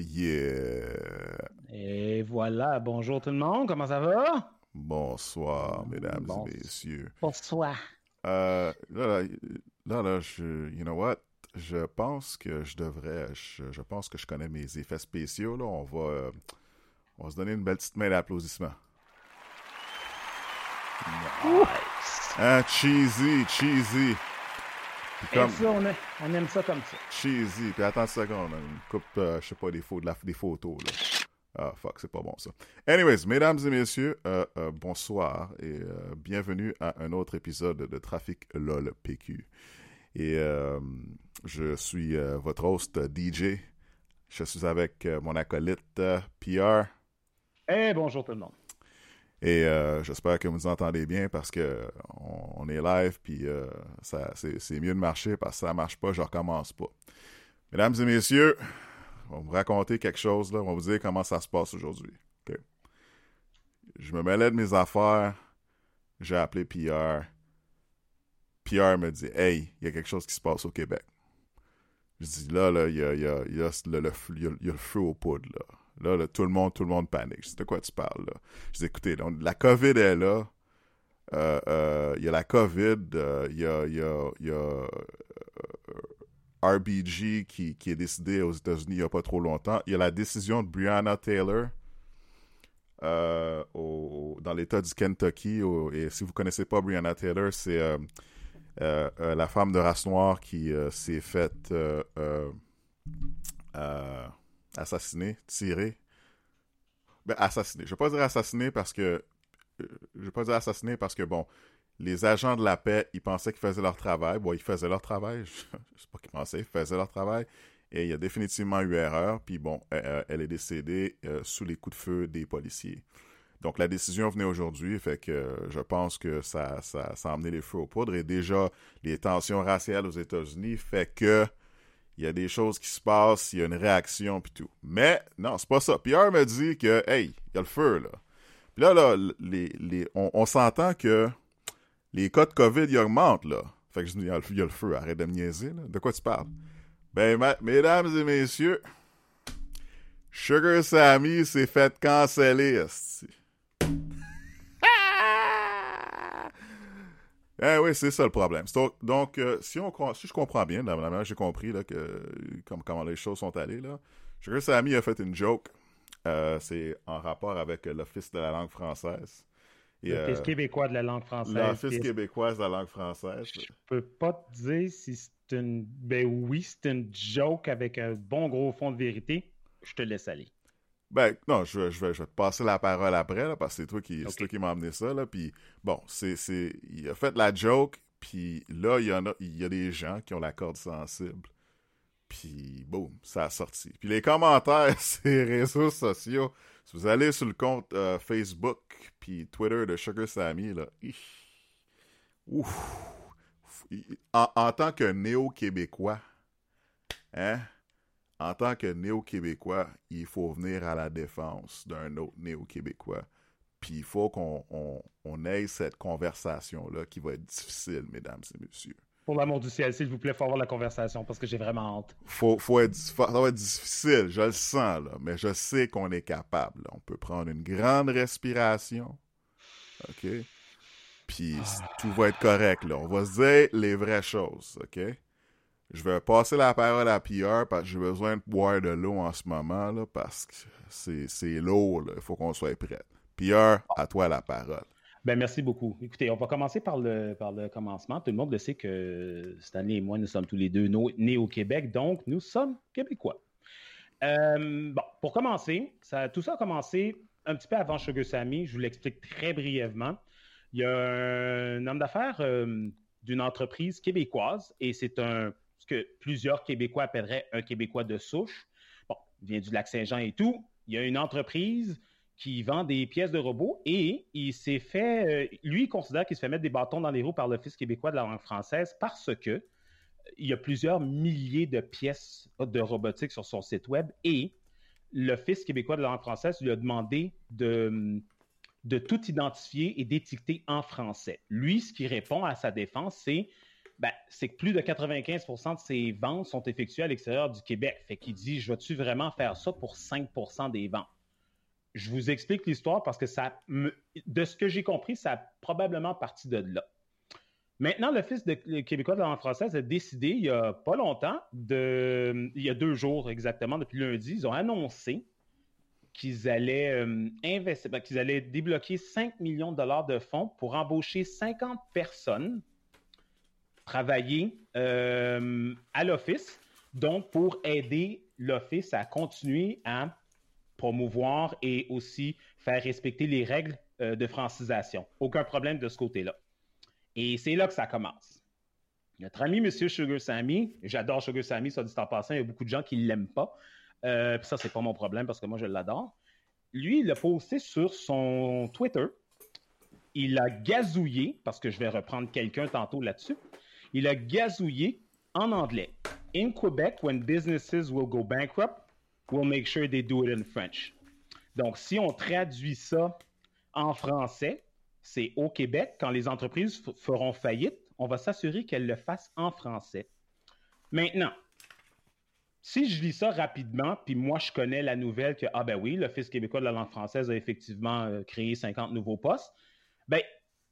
yeah. Et voilà, bonjour tout le monde, comment ça va? Bonsoir, mesdames et messieurs. Bonsoir. Euh, là, là, là, je, you know what? Je pense que je devrais, je, pense que je connais mes effets spéciaux, là. On va, euh, on va se donner une belle petite main d'applaudissement. Nice. Hein, cheesy, cheesy. Comme... on, on, aime ça comme ça. Cheesy. Puis attends une seconde, une coupe, euh, je sais pas, des, photos, la, des photos, là. Ah, fuck, c'est pas bon ça. Anyways, mesdames et messieurs, euh, euh, bonsoir et bienvenue à un autre épisode de Trafic LOL PQ. Et je suis votre host DJ. Je suis avec mon acolyte PR. Eh, bonjour tout le monde. Et euh, j'espère que vous nous entendez bien parce que on, est live, puis euh, c'est mieux de marcher parce que ça marche pas, je recommence pas. Mesdames et messieurs, on va vous raconter quelque chose, on va vous dire comment ça se passe aujourd'hui. Je me mêlais de mes affaires, j'ai appelé Pierre. Pierre me dit Hey, il y a quelque chose qui se passe au Québec. Je dis là, là, il y a, y, a, y, a le, le, le feu aux poudres, là. Là, tout le monde, tout le monde panique. Je dis, de quoi tu parles, là? Je dis, écoutez, la COVID est là. Euh, euh, il y a la COVID, euh, il y a, y a, RBG qui, qui, est décidé aux États-Unis il n'y a pas trop longtemps. Il y a la décision de Breonna Taylor au, dans l'État du Kentucky. et si vous ne connaissez pas Breonna Taylor, c'est la femme de race noire qui s'est faite assassiné, tiré. Ben, assassiné. Je ne vais pas dire assassiné parce que. Euh, je vais pas dire assassiné parce que, bon, les agents de la paix, ils pensaient qu'ils faisaient leur travail. Bon, ils faisaient leur travail. Je ne sais pas qu'ils pensaient, ils faisaient leur travail. Et il y a définitivement eu erreur. Puis bon, elle, est décédée euh, sous les coups de feu des policiers. Donc la décision venait aujourd'hui, fait que je pense que ça, a amené les feux aux poudres. Et déjà, les tensions raciales aux États-Unis fait que il y a des choses qui se passent, il y a une réaction, puis tout. Mais, non, c'est pas ça. Pierre me dit que, hey, il y a le feu, là. Puis là, là, les, les, on, s'entend que les cas de COVID, ils augmentent, là. Fait que je dis, il y, a le, feu, arrête de me niaiser, là. De quoi tu parles? Ben, mesdames et messieurs, Sugar Sammy s'est fait canceller, Eh oui, c'est ça le problème. Donc, euh, si, on, si je comprends bien, la manière j'ai compris là, que, comme, comment les choses sont allées, là, que Samy a fait une joke. Euh, c'est en rapport avec l'Office de la langue française. L'Office euh, québécois de la langue française. L'Office québécois de la langue française. Je peux pas te dire si c'est une. Ben oui, c'est une joke avec un bon gros fond de vérité. Je te laisse aller. Ben, non, je, je, vais, je vais te passer la parole après, là, parce que c'est toi qui, toi qui m'as amené ça, là. Puis, bon, c'est, c'est, il a fait la joke, puis là, il y en a, il y a des gens qui ont la corde sensible. Puis, boum, ça a sorti. Puis les commentaires les réseaux sociaux, si vous allez sur le compte euh, Facebook puis Twitter de Sugar Sammy, là, ouf, en, en tant que néo-québécois, hein, en tant que néo-québécois, il faut venir à la défense d'un autre néo-québécois. Puis il faut qu'on on, ait cette conversation-là qui va être difficile, mesdames et messieurs. Pour l'amour du ciel, s'il vous plaît, il faut avoir la conversation parce que j'ai vraiment hâte. Faut, faut être, ça va être difficile, je le sens, là, mais je sais qu'on est capable. On peut prendre une grande respiration. OK? Puis ah. tout va être correct, là. On va se dire les vraies choses, OK? Je vais passer la parole à Pierre parce que j'ai besoin de boire de l'eau en ce moment là, parce que c'est lourd. Il faut qu'on soit prêt. Pierre, à toi la parole. Ben, merci beaucoup. Écoutez, on va commencer par le, par le commencement. Tout le monde le sait que Stanley et moi, nous sommes tous les deux nés au Québec, donc nous sommes québécois. Euh, bon, pour commencer, tout ça a commencé un petit peu avant Sugar Sammy. Je vous l'explique très brièvement. Il y a un homme d'affaires euh, d'une entreprise québécoise et c'est un ce que plusieurs Québécois appelleraient un Québécois de souche. Bon, il vient du lac Saint-Jean et tout. Il y a une entreprise qui vend des pièces de robots et il s'est fait, euh, lui, il considère qu'il se fait mettre des bâtons dans les roues par l'Office québécois de la langue française parce que euh, il y a plusieurs milliers de pièces de robotique sur son site web et l'Office québécois de la langue française lui a demandé de, de tout identifier et d'étiqueter en français. Lui, ce qui répond à sa défense, c'est ben, c'est que plus de 95% de ses ventes sont effectuées à l'extérieur du Québec. Fait qu'il dit, je vais-tu vraiment faire ça pour 5% des ventes? Je vous explique l'histoire parce que ça, de ce que j'ai compris, ça a probablement parti de là. Maintenant, l'Office de québécois de la langue française a décidé, il n'y a pas longtemps, il y a deux jours exactement, depuis lundi, ils ont annoncé qu'ils allaient euh, investir, ben, qu'ils allaient débloquer 5 millions de dollars de fonds pour embaucher 50 personnes travailler euh, à l'Office, donc pour aider l'Office à continuer à promouvoir et aussi faire respecter les règles euh, de francisation. Aucun problème de ce côté-là. Et c'est là que ça commence. Notre ami M. Sugar Sammy, j'adore Sugar Sammy, ça dit en passant, il y a beaucoup de gens qui ne l'aiment pas. Euh, ça, c'est pas mon problème parce que moi, je l'adore. Lui, il a posté sur son Twitter. Il a gazouillé, parce que je vais reprendre quelqu'un tantôt là-dessus. Il a gazouillé en anglais. In Quebec, when businesses will go bankrupt, we'll make sure they do it in French. Donc, si on traduit ça en français, c'est au Québec, quand les entreprises feront faillite, on va s'assurer qu'elles le fassent en français. Maintenant, si je lis ça rapidement, puis moi je connais la nouvelle que, ah ben oui, l'Office québécois de la langue française a effectivement euh, créé 50 nouveaux postes, ben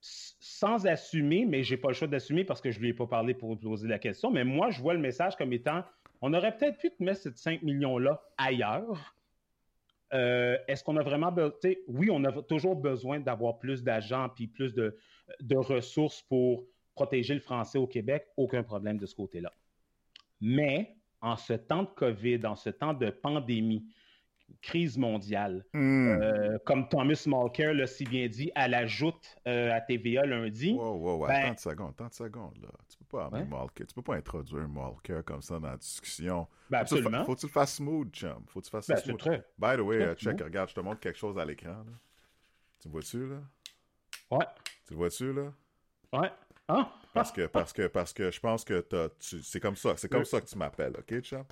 sans assumer, mais j'ai pas le choix d'assumer parce que je lui ai pas parlé pour poser la question, mais moi je vois le message comme étant, on aurait peut-être pu mettre ces 5 millions-là ailleurs, euh, est-ce qu'on a vraiment besoin? Oui, on a toujours besoin d'avoir plus d'agents puis plus de, ressources pour protéger le français au Québec. Aucun problème de ce côté-là. Mais en ce temps de COVID, en ce temps de pandémie, crise mondiale. Hmm. Euh, comme Thomas Malker l'a si bien dit, à la joute euh, à TVA lundi. Wow, wow, wow. Ben, 30 secondes, 30 secondes. Là. Tu peux pas tu peux pas introduire Malker comme ça dans la discussion. Ben, absolument. Faut que tu le fasses smooth, chum. Faut que tu fasses ben, smooth. Très, By the way, uh, check, regarde, je te montre quelque chose à l'écran. Tu vois-tu, là? Ouais. Tu vois-tu, là? Ouais. Ah. Parce que, parce que, parce que je pense que c'est comme ça, c'est comme ça que tu m'appelles, ok, chum?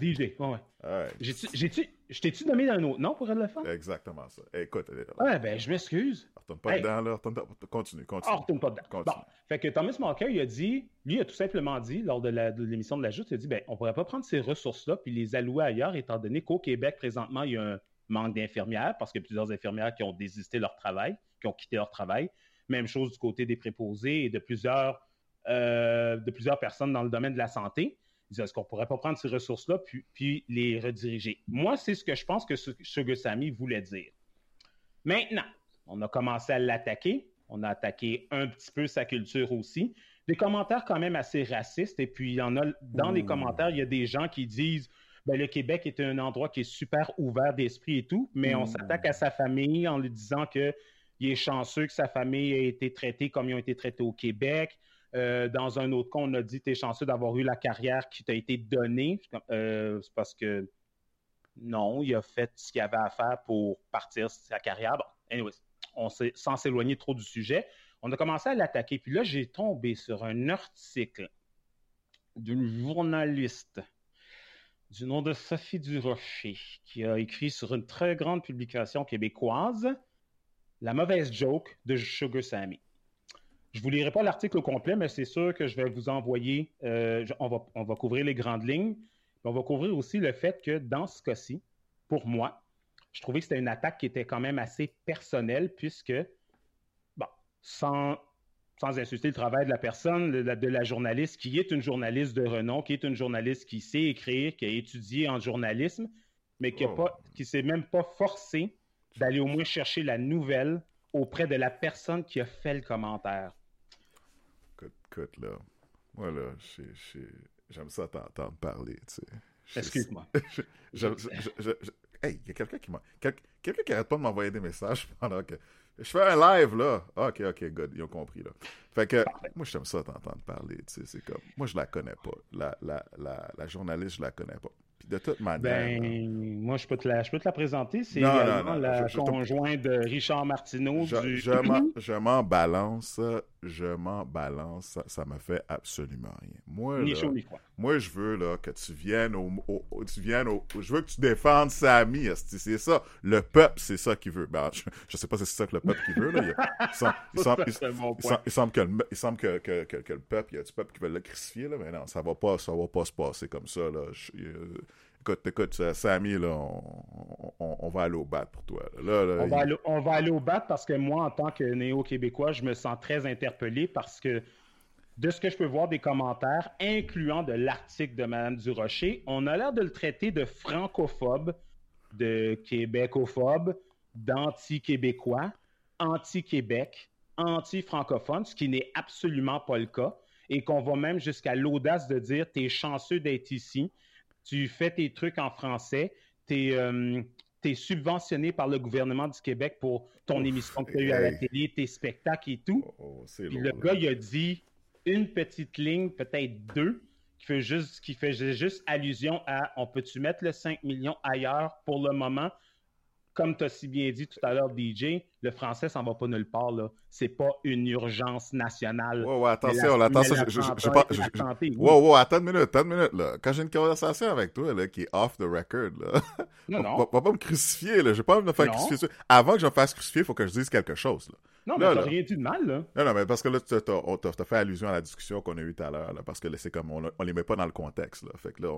DJ, ouais. ouais. J'ai-tu, je t'ai-tu nommé un autre nom pour le faire? Exactement ça. Écoute, est là. Ouais, ben, je m'excuse. Retourne pas dedans, là. Retourne... Continue, continue. Ah, retourne pas dedans. Continue. Bon. Fait que Thomas Marker, il a dit, lui, il a tout simplement dit, lors de, l'émission de la Joute, il a dit, ben, on pourrait pas prendre ces ressources-là puis les allouer ailleurs, étant donné qu'au Québec, présentement, il y a un manque d'infirmières, parce qu'il y a plusieurs infirmières qui ont désisté leur travail, qui ont quitté leur travail. Même chose du côté des préposés et de plusieurs, euh, de plusieurs personnes dans le domaine de la santé est-ce qu'on pourrait pas prendre ces ressources-là puis, les rediriger? Moi, c'est ce que je pense que Sugar Sammy voulait dire. Maintenant, on a commencé à l'attaquer. On a attaqué un petit peu sa culture aussi. Des commentaires quand même assez racistes. Et puis, il y en a, dans les commentaires, il y a des gens qui disent ben, le Québec est un endroit qui est super ouvert d'esprit et tout, mais on s'attaque à sa famille en lui disant qu'il est chanceux que sa famille ait été traitée comme ils ont été traités au Québec. Euh, dans un autre cas, on a dit tu es chanceux d'avoir eu la carrière qui t'a été donnée. Euh, c'est parce que non, il a fait ce qu'il avait à faire pour partir sa carrière. Bon, anyways, on sans s'éloigner trop du sujet, on a commencé à l'attaquer. Puis là, j'ai tombé sur un article d'une journaliste du nom de Sophie Durocher, qui a écrit sur une très grande publication québécoise La mauvaise joke de Sugar Sammy. Je ne vous lirai pas l'article au complet, mais c'est sûr que je vais vous envoyer, euh, on, va, on va couvrir les grandes lignes, on va couvrir aussi le fait que dans ce cas-ci, pour moi, je trouvais que c'était une attaque qui était quand même assez personnelle, puisque, bon, sans, sans insulter le travail de la personne, de la, journaliste, qui est une journaliste de renom, qui est une journaliste qui sait écrire, qui a étudié en journalisme, mais qui ne oh. s'est même pas forcé d'aller au moins chercher la nouvelle auprès de la personne qui a fait le commentaire écoute, là, moi, là, j'aime ça t'entendre parler, tu sais. Excuse-moi. hey, il y a quelqu'un qui m'a. quelqu'un qui arrête pas de m'envoyer des messages pendant que. Je fais un live, là. Ok, ok, good. Ils ont compris, là. Fait que, moi, j'aime ça t'entendre parler, tu sais. C'est comme. Moi, je la connais pas. La, la, la, la journaliste, je la connais pas de toute manière. Ben, moi, je peux, te la, je peux te la présenter. C'est la conjointe de Richard Martineau. Je, je m'en balance je m'en balance, ça, me fait absolument rien. Moi, ni là, ni froid. moi, je veux là, que tu viennes au, tu viennes au, je veux que tu défendes Samy, c'est ça. Le peuple, c'est ça qu'il veut. Ben, je, je, sais pas si c'est ça que le peuple qui veut là. Il, semble, que le, il semble que, que, que, le peuple, il y a du peuple qui veut le crucifier là, mais non, ça va pas, ça va pas se passer comme ça là. Écoute, écoute, euh, Sammy, là, on, va aller au bat pour toi. on, va aller, on, va aller, au bat parce que moi, en tant que néo-québécois, je me sens très interpellé parce que de ce que je peux voir des commentaires, incluant de l'article de Mme Durocher, on a l'air de le traiter de francophobe, de québécophobe, d'anti-québécois, anti-Québec, anti-francophone, ce qui n'est absolument pas le cas, et qu'on va même jusqu'à l'audace de dire t'es chanceux d'être ici, tu fais tes trucs en français, tu es, euh, subventionné par le gouvernement du Québec pour ton émission que tu as eue à la télé, tes spectacles et tout. Oh, oh, Puis le gars, il a dit une petite ligne, peut-être deux, qui fait juste, qui fait juste allusion à on peut-tu mettre le 5 millions ailleurs pour le moment? Comme tu as si bien dit tout à l'heure, DJ, le français s'en va pas nulle part. Là. C'est pas une urgence nationale. Ouais, ouais, attention, attention. Je, je, pas, wow, wow, attends une minute, attends une minute. Là. Quand j'ai une conversation avec toi là, qui est off the record, là, non, non. Va, va, pas me crucifier. Là. Je vais pas me faire crucifier. Avant que je me fasse crucifier, il faut que je dise quelque chose. Là. Non, mais t'as rien dit de mal, là. Non, non, mais parce que là, tu as, fait allusion à la discussion qu'on a eue tout à l'heure, parce que c'est comme, on, on les met pas dans le contexte, là. Fait que là,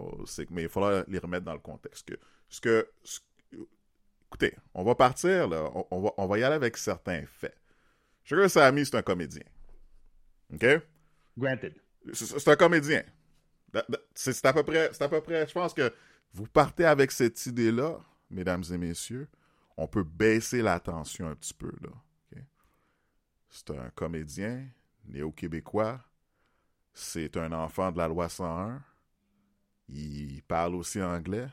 mais il faudra les remettre dans le contexte. Que, ce que, Écoutez, on va partir, là. On, va, on va y aller avec certains faits. Sugar Sammy, c'est un comédien. OK? Granted. C'est un comédien. C'est à peu près, c'est à peu près, je pense que vous partez avec cette idée-là, mesdames et messieurs, on peut baisser la tension un petit peu, là. C'est un comédien néo-québécois. C'est un enfant de la loi 101. Il parle aussi anglais.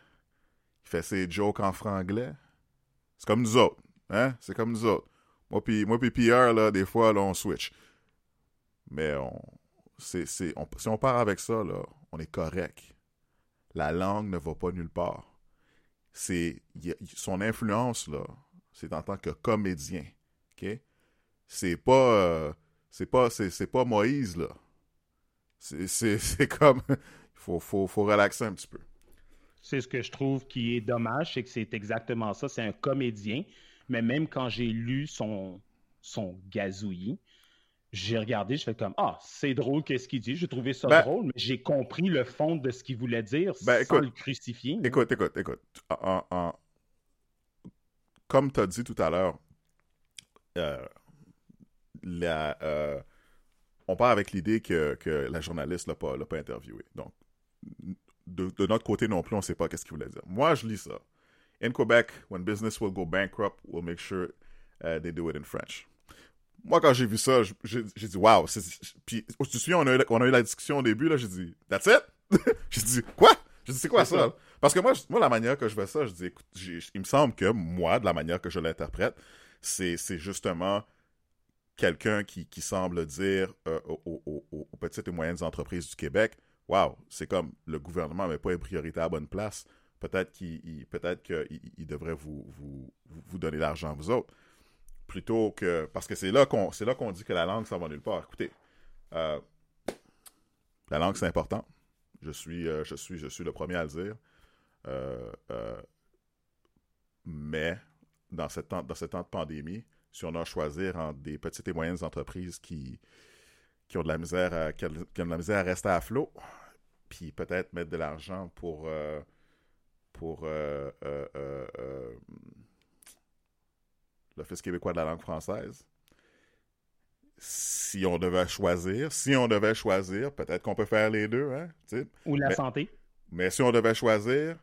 Il fait ses jokes en franglais. C'est comme nous autres. Hein? C'est comme nous autres. Moi puis moi Pierre, là, des fois, là, on switch. Mais on, si on part avec ça, là, on est correct. La langue ne va pas nulle part. C'est, son influence, là, c'est en tant que comédien. OK? C'est pas, euh, c'est pas, pas Moïse, là. C'est comme, il faut, faut, faut relaxer un petit peu. C'est ce que je trouve qui est dommage, c'est que c'est exactement ça. C'est un comédien, mais même quand j'ai lu son, son gazouillis, j'ai regardé, je fais comme Ah, c'est drôle qu'est-ce qu'il dit. J'ai trouvé ça ben drôle, mais j'ai compris le fond de ce qu'il voulait dire ben, sans le crucifier. Écoute, écoute, écoute. Comme tu as dit tout à l'heure, euh, euh, on part avec l'idée que, que, la journaliste ne l'a pas, pas interviewé. Donc, de, notre côté non plus, on ne sait pas qu'est-ce qu'il voulait dire. Moi, je lis ça. In Quebec, when business will go bankrupt, we'll make sure uh, they do it in French. Moi, quand j'ai vu ça, j'ai dit, wow. Puis, tu te souviens, on a, eu, on a eu la discussion au début, là, j'ai dit, that's it? j'ai dit, quoi? J'ai dit, c'est quoi ça? Parce que moi, moi, la manière que je fais ça, je dis, écoute, il me semble que moi, de la manière que je l'interprète, c'est justement quelqu'un qui, qui, semble dire euh, aux, aux, petites et moyennes entreprises du Québec, wow, c'est comme le gouvernement n'avait pas une priorité à la bonne place. Peut-être qu'il peut-être devrait vous, vous, vous donner l'argent, vous autres. Plutôt que. Parce que c'est là qu'on dit que la langue, ça va nulle part. Écoutez, euh, la langue, c'est important. Je suis, euh, je, suis, je suis le premier à le dire. Euh, mais dans, cette temps, dans ce temps de pandémie, si on a à choisir entre des petites et moyennes entreprises qui, qui ont de la misère à, qui ont de la misère à rester à flot, puis peut-être mettre de l'argent pour euh, pour euh, euh, l'Office québécois de la langue française. Si on devait choisir, si on devait choisir, peut-être qu'on peut faire les deux, hein, Ou la santé. Mais si on devait choisir,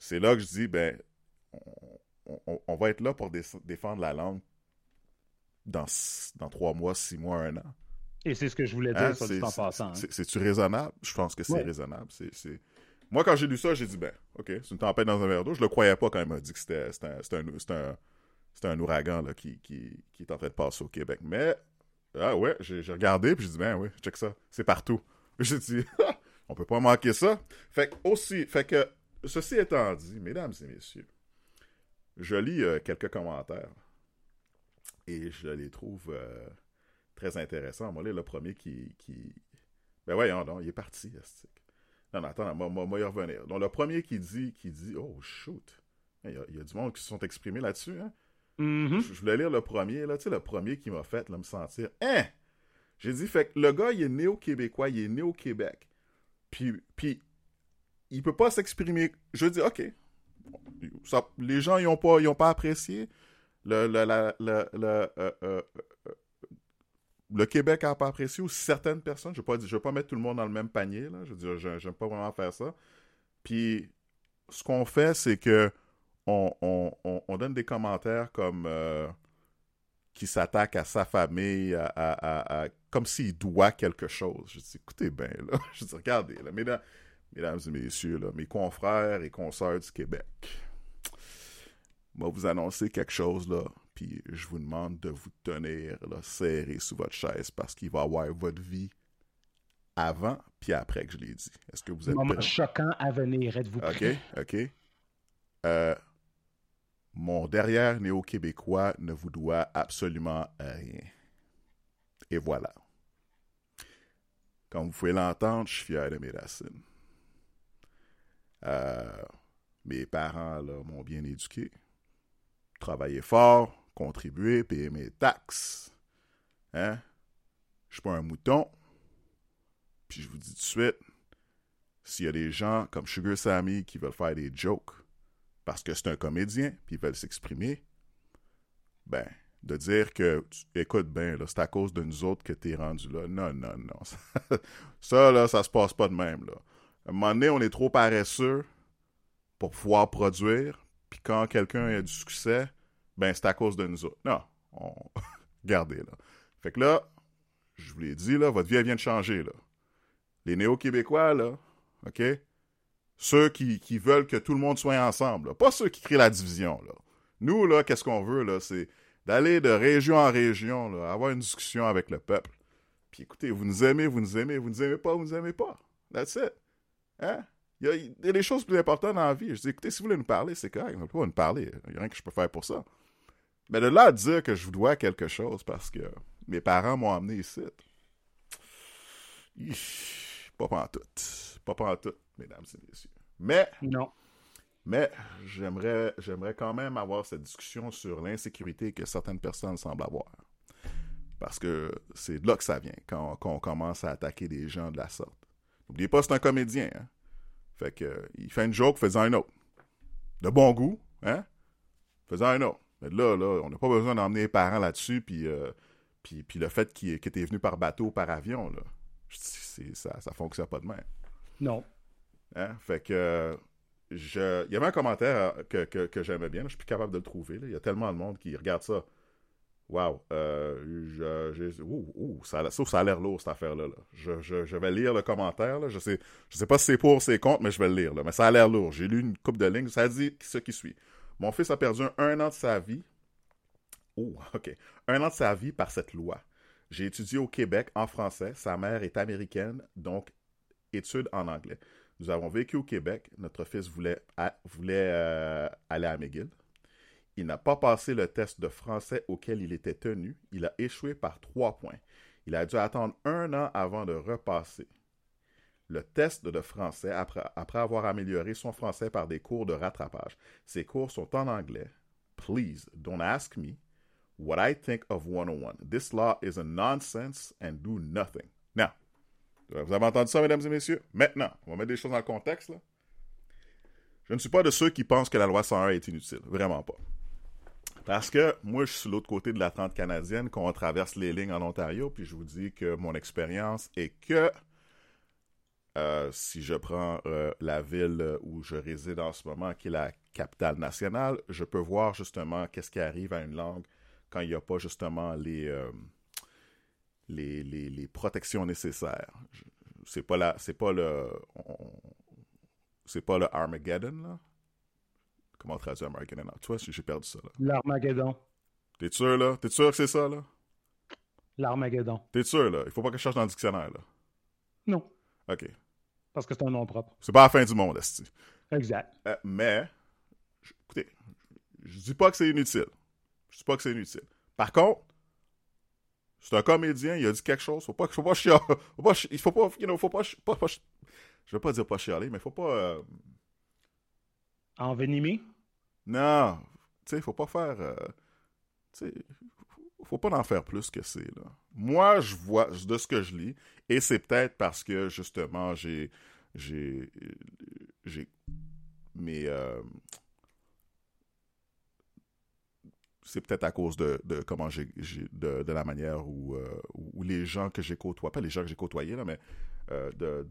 c'est là que je dis, ben, on, va être là pour défendre la langue dans, dans trois mois, six mois, un an. Et c'est ce que je voulais dire, sur hein, le en passant. Hein. C'est-tu raisonnable? Je pense que c'est raisonnable. C'est, Moi, quand j'ai lu ça, j'ai dit, ben, OK, c'est une tempête dans un verre d'eau. Je le croyais pas quand il m'a dit que c'était, un, un, un, ouragan là, qui, qui, qui, est en train de passer au Québec. Mais, ah ouais, j'ai, regardé, puis j'ai dit, ben oui, check ça, c'est partout. J'ai dit, on peut pas manquer ça. Fait que, aussi, fait que, ceci étant dit, mesdames et messieurs, je lis euh, quelques commentaires et je les trouve... Euh, très intéressant. Moi, là, le premier qui. qui... Ben voyons, non, il est parti. Non, non, attends, moi, moi, moi, y revenir. Donc, le premier qui dit, qui dit, oh, shoot. Il y, a, il y a du monde qui se sont exprimés là-dessus, hein? Mhm. Je, je voulais lire le premier, là, tu sais, le premier qui m'a fait là, me sentir, hein? J'ai dit, fait que le gars, il est né au Québécois, il est né au Québec. Puis, puis il peut pas s'exprimer. Je dis, OK. Ça- les gens, ils ont pas, ils ont pas apprécié. Le, le, la- le, le, euh, euh, le Québec a pas apprécié, ou certaines personnes. Je ne veux, pas mettre tout le monde dans le même panier. Je veux dire, je- j'aime pas vraiment faire ça. Puis, ce qu'on fait, c'est que on, on- on- on donne des commentaires comme euh, qui s'attaquent à sa famille, à, comme s'il doit quelque chose. Je dis, écoutez bien, là. Je dis, regardez, là, mesdames, et messieurs, mes confrères et consoeurs du Québec. Moi, vous annoncer quelque chose, là, puis je vous demande de vous tenir là, serré sous votre chaise parce qu'il va y avoir votre vie avant puis après que je l'ai dit. Est-ce que vous êtes Moment prêts? choquant à venir. Êtes-vous OK, prêts? OK. Euh, mon derrière néo-québécois ne vous doit absolument rien. Et voilà. Comme vous pouvez l'entendre, je suis fier de mes racines. Euh, mes parents m'ont bien éduqué. Travaillé fort, contribué, payé mes taxes. Hein? Je suis pas un mouton. Puis je vous dis tout de suite, s'il y a des gens comme Sugar Sammy qui veulent faire des jokes parce que c'est un comédien puis ils veulent s'exprimer, ben, de dire que, écoute bien, là, c'est à cause de nous autres que t'es rendu là. Non, non, non. Ça, ça, là, ça se passe pas de même, là. À un moment donné, on est trop paresseux pour pouvoir produire, puis quand quelqu'un a du succès, ben, c'est à cause de nous autres. Non, on... Regardez, là. Fait que là, je vous l'ai dit, là, votre vie, elle vient de changer, là. Les néo-québécois, là, OK? Ceux qui, qui veulent que tout le monde soit ensemble, là. pas ceux qui créent la division. Là. Nous, là, qu'est-ce qu'on veut, là, c'est d'aller de région en région, là, avoir une discussion avec le peuple. Puis écoutez, vous nous aimez, vous nous aimez, vous nous aimez pas, vous nous aimez pas. That's it. Hein? Il y, a, des choses plus importantes dans la vie. Je dis, écoutez, si vous voulez nous parler, c'est correct. Vous pouvez nous parler. Il n'y a rien que je peux faire pour ça. Mais de là à dire que je vous dois quelque chose parce que mes parents m'ont amené ici. Pas pantoute. Pas pantoute, mesdames et messieurs. Mais, Non. mais j'aimerais, j'aimerais quand même avoir cette discussion sur l'insécurité que certaines personnes semblent avoir. Parce que c'est de là que ça vient, quand, quand on commence à attaquer des gens de la sorte. N'oubliez pas, c'est un comédien. Hein? Fait que, il fait une joke, faisant un autre. De bon goût, hein? Faisant un autre. Mais là, là, on n'a pas besoin d'emmener les parents là-dessus, puis, euh, puis, puis le fait qu'il était venu par bateau, par avion, là, ça, ça fonctionne pas de même. Non. Hein? Fait que je... il y avait un commentaire euh, que, que, que j'aimais bien, je suis plus capable de le trouver. là. Il y a tellement de monde qui regarde ça. Wow, euh, ça, a- ça, ça a l'air lourd cette affaire-là. là. Je, je, je vais lire le commentaire. Là. Je sais, je sais pas si c'est pour ou c'est contre, mais je vais le lire. Là. Mais ça a l'air lourd. J'ai lu une coupe de lignes. Ça dit ce qui suit. Mon fils a perdu un, an de sa vie. Oh, ok. Un an de sa vie par cette loi. J'ai étudié au Québec en français. Sa mère est américaine, donc études en anglais. Nous avons vécu au Québec. Notre fils voulait euh, aller à McGill. Il n'a pas passé le test de français auquel il était tenu. Il a échoué par trois points. Il a dû attendre un an avant de repasser le test de français après, après avoir amélioré son français par des cours de rattrapage. Ces cours sont en anglais. Please don't ask me what I think of 101. This law is a nonsense and do nothing. Now, vous avez entendu ça, mesdames et messieurs? Maintenant, on va mettre des choses dans le contexte. Je ne suis pas de ceux qui pensent que la loi 101 est inutile. Vraiment pas. Parce que moi, je suis sur l'autre côté de la 30 canadienne, quand on traverse les lignes en Ontario, puis je vous dis que mon expérience est que euh, si je prends euh, la ville où je réside en ce moment, qui est la capitale nationale, je peux voir justement qu'est-ce qui arrive à une langue quand il n'y a pas justement les, euh, les, les, les protections nécessaires. C'est pas la, c'est pas le, on- c'est pas le Armageddon là. Comment traduire Armageddon? Non, toi, j'ai perdu ça là. L'Armageddon. T'es sûr là? T'es sûr que c'est ça là? L'Armageddon. T'es sûr là? Il faut pas que je cherche dans le dictionnaire là. Non. Ok. Parce que c'est un nom propre. C'est pas la fin du monde, esti. Exact. Euh, mais, écoutez, je dis pas que c'est inutile. Je dis pas que c'est inutile. Par contre, C'est un comédien, il a dit quelque chose. Faut pas, faut pas chialer. Faut pas, il faut pas, you know, faut pas, pas, pas, je vais pas dire pas chialer, mais faut pas. Euh... Envenimer? Non. Tu sais, faut pas faire. Euh... Tu sais, faut pas en faire plus que c'est, là. Moi, je vois, de ce que je lis, et c'est peut-être parce que, justement, j'ai. J'ai. Mes. Euh, c'est peut-être à cause de, comment j'ai, de, la manière euh, où, les gens que j'ai côtoyés, pas les gens que j'ai côtoyés, là, mais euh, de,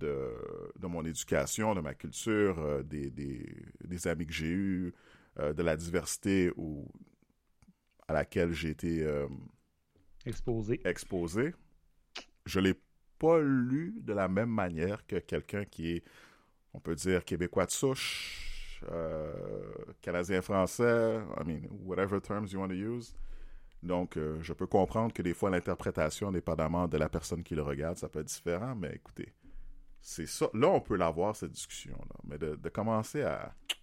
de, mon éducation, de ma culture, euh, des, des, amis que j'ai eus, de la diversité où, à laquelle j'ai été exposé. exposé. Je l'ai pas lu de la même manière que quelqu'un qui est, on peut dire, québécois de souche, euh, canadien-français, I mean, whatever terms you want to use. Donc, euh, je peux comprendre que des fois, l'interprétation, dépendamment de la personne qui le regarde, ça peut être différent, mais écoutez, c'est ça. Là, on peut l'avoir, cette discussion-là. Mais de, commencer à, tu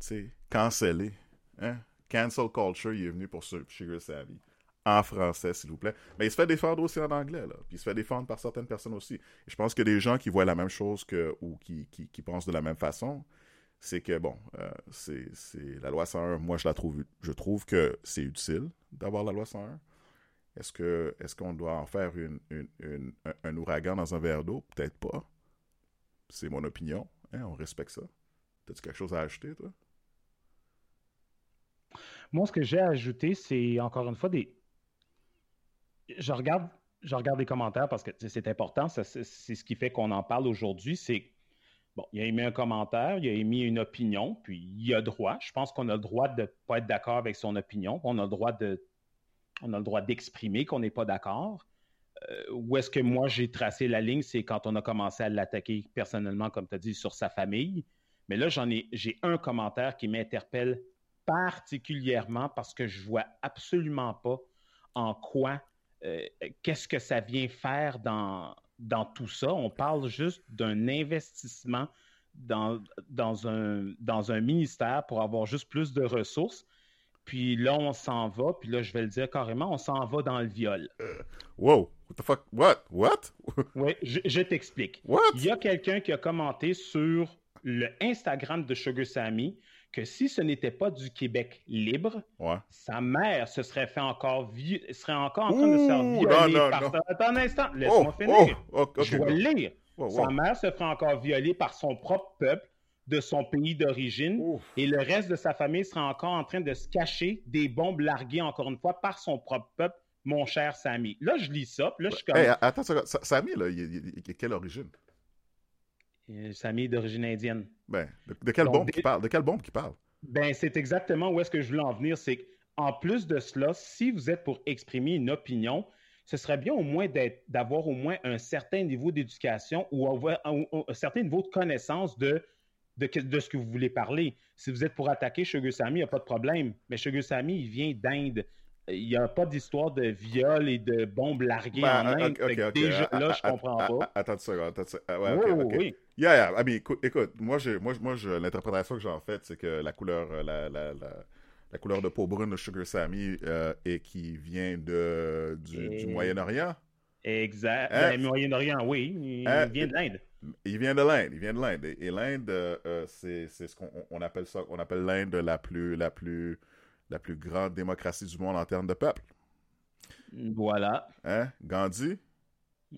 sais, canceller, hein? Cancel culture, il est venu pour Sugar Savvy. En français, s'il vous plaît. Mais il se fait défendre aussi en anglais, là. Puis il se fait défendre par certaines personnes aussi. Je pense que des gens qui voient la même chose ou qui, pensent de la même façon, c'est que, bon, euh, c'est la loi 101, moi, je la trouve, que c'est utile d'avoir la loi 101. Est-ce qu'on doit en faire un, ouragan dans un verre d'eau? Peut-être pas. C'est mon opinion. Hein, on respecte ça. As-tu quelque chose à ajouter, toi? Moi, ce que j'ai ajouté, c'est encore une fois des. Je regarde, je regarde les commentaires parce que c'est important. C'est ce qui fait qu'on en parle aujourd'hui. C'est Bon, il a émis un commentaire, il a émis une opinion, puis il a droit. Je pense qu'on a le droit de ne pas être d'accord avec son opinion. On a le droit de, on a le droit d'exprimer qu'on n'est pas d'accord. Euh, où est-ce que moi j'ai tracé la ligne, c'est quand on a commencé à l'attaquer personnellement, comme tu as dit, sur sa famille. Mais là, j'en ai, j'ai un commentaire qui m'interpelle particulièrement parce que je vois absolument pas en quoi, euh, qu'est-ce que ça vient faire dans, dans tout ça? On parle juste d'un investissement dans, dans, un, dans un ministère pour avoir juste plus de ressources. Puis là, on s'en va, puis là, je vais le dire carrément, on s'en va dans le viol. Euh, wow, what the fuck, what, what? oui, je, t'explique. Il y a quelqu'un qui a commenté sur le Instagram de Sugar Sammy que si ce n'était pas du Québec libre, sa mère se serait fait encore serait encore en train de se faire violer par Attends un instant, laisse-moi oh, finir. Oh, je vais lire. Sa mère se ferait encore violer par son propre peuple de son pays d'origine et le reste de sa famille serait encore en train de se cacher des bombes larguées encore une fois par son propre peuple, mon cher Samy. Là, je lis ça, puis là, je suis comme... attends, Samy, là, il, il, quelle origine? Euh, Samy d'origine indienne. Ben, de, quelle bombe qui parle? De quelle bombe qui parle? Ben, c'est exactement où est-ce que je voulais en venir. C'est qu'en plus de cela, si vous êtes pour exprimer une opinion, ce serait bien au moins d'avoir au moins un certain niveau d'éducation ou un, certain niveau de connaissance de, de, ce que vous voulez parler. Si vous êtes pour attaquer Sugar Sammy, il n'y a pas de problème. Mais Sugar Sammy, il vient d'Inde il n'y a pas d'histoire de viol et de bombes larguées ben, en Inde. Déjà, là, je comprends pas. Attends une seconde. Attends, ouais, okay, oh, oui. Yeah, yeah. I mean, écoute, écoute moi, moi, moi l'interprétation que j'en fais, c'est que la couleur, euh, la, la, la, la, couleur de peau brune de Sugar Sammy euh, et qui vient de, du, Moyen-Orient. Exact. Hein? Ben, Moyen-Orient, oui. Il hein? vient de l'Inde. Il vient de l'Inde. Il vient de l'Inde. Et, l'Inde, euh, c'est ce qu'on on appelle ça. On appelle l'Inde la plus, la plus la plus grande démocratie du monde en termes de peuple. Voilà. Hein? Gandhi?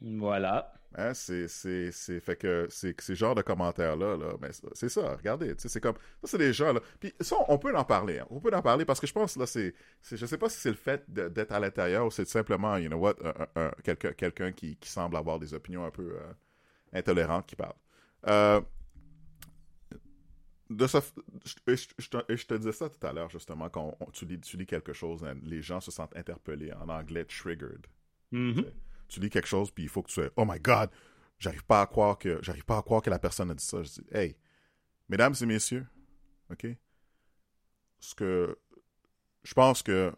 Voilà. Hein? C'est, c'est, c'est, fait que c'est, ces genres de commentaires-là, là, mais c'est ça, regardez, c'est comme, ça c'est des gens, là, puis ça, on peut en parler, hein. on peut en parler, parce que je pense, là, c'est, c'est je sais pas si c'est le fait d'être à l'intérieur ou c'est simplement, you know what, quelqu'un, quelqu'un qui, qui, semble avoir des opinions un peu euh, intolérantes qui parle. Euh, de je, te, disais ça tout à l'heure, justement, quand tu, lis, tu, lis, quelque chose, hein, les gens se sentent interpellés, en anglais, triggered. Mm-hmm. Tu, lis quelque chose, puis il faut que tu sois, oh my god, j'arrive pas à croire que, j'arrive pas à croire que la personne a dit ça. Je dis, hey, mesdames et messieurs, ok, ce que, je pense que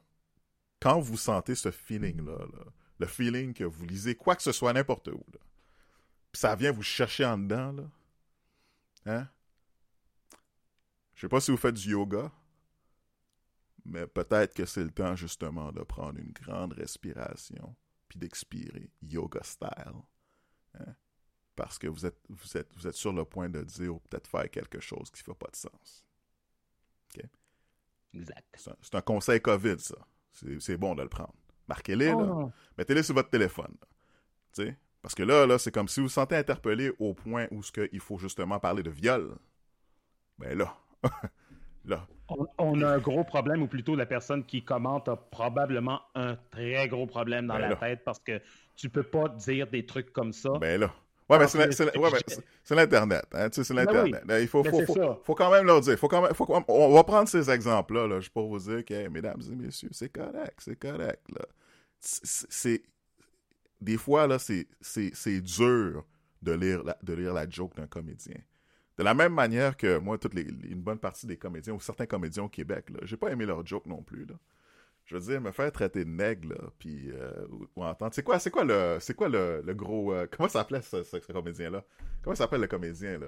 quand vous sentez ce feeling-là, le feeling que vous lisez quoi que ce soit n'importe où, puis ça vient vous chercher en dedans, là, hein, je sais pas si vous faites du yoga, mais peut-être que c'est le temps justement de prendre une grande respiration, puis d'expirer, yoga style. Hein? Parce que vous êtes, vous, êtes, vous êtes sur le point de dire ou peut-être faire quelque chose qui ne fait pas de sens. OK? Exact. C'est un, conseil COVID, ça. C'est bon de le prendre. Marquez-les, là. Oh. Mettez-les sur votre téléphone. sais? Parce que là, là c'est comme si vous vous sentez interpellé au point où ce il faut justement parler de viol. Ben là, là. On, a un gros problème, ou plutôt la personne qui commente a probablement un très gros problème dans ben la tête parce que tu peux pas dire des trucs comme ça. Ben là. Ouais, mais c'est l'Internet. Hein, tu sais, c'est ben l'Internet. Il faut, faut, faut, quand même leur dire. Faut quand même, faut, on va prendre ces exemples-là, là, pour vous dire que, mesdames et messieurs, c'est correct, c'est correct. Là. C'est, des fois, là, c'est dur de lire, la, de lire la joke d'un comédien. De la même manière que moi, les, une bonne partie des comédiens, ou certains comédiens au Québec, là, j'ai pas aimé leur joke non plus. Là je veux dire, me faire traiter de nègre, là, puis euh, ou, entendre. C'est quoi, c'est quoi le, c'est quoi le, le gros, euh, comment s'appelait ce, ce, ce comédien-là? Comment s'appelle le comédien là?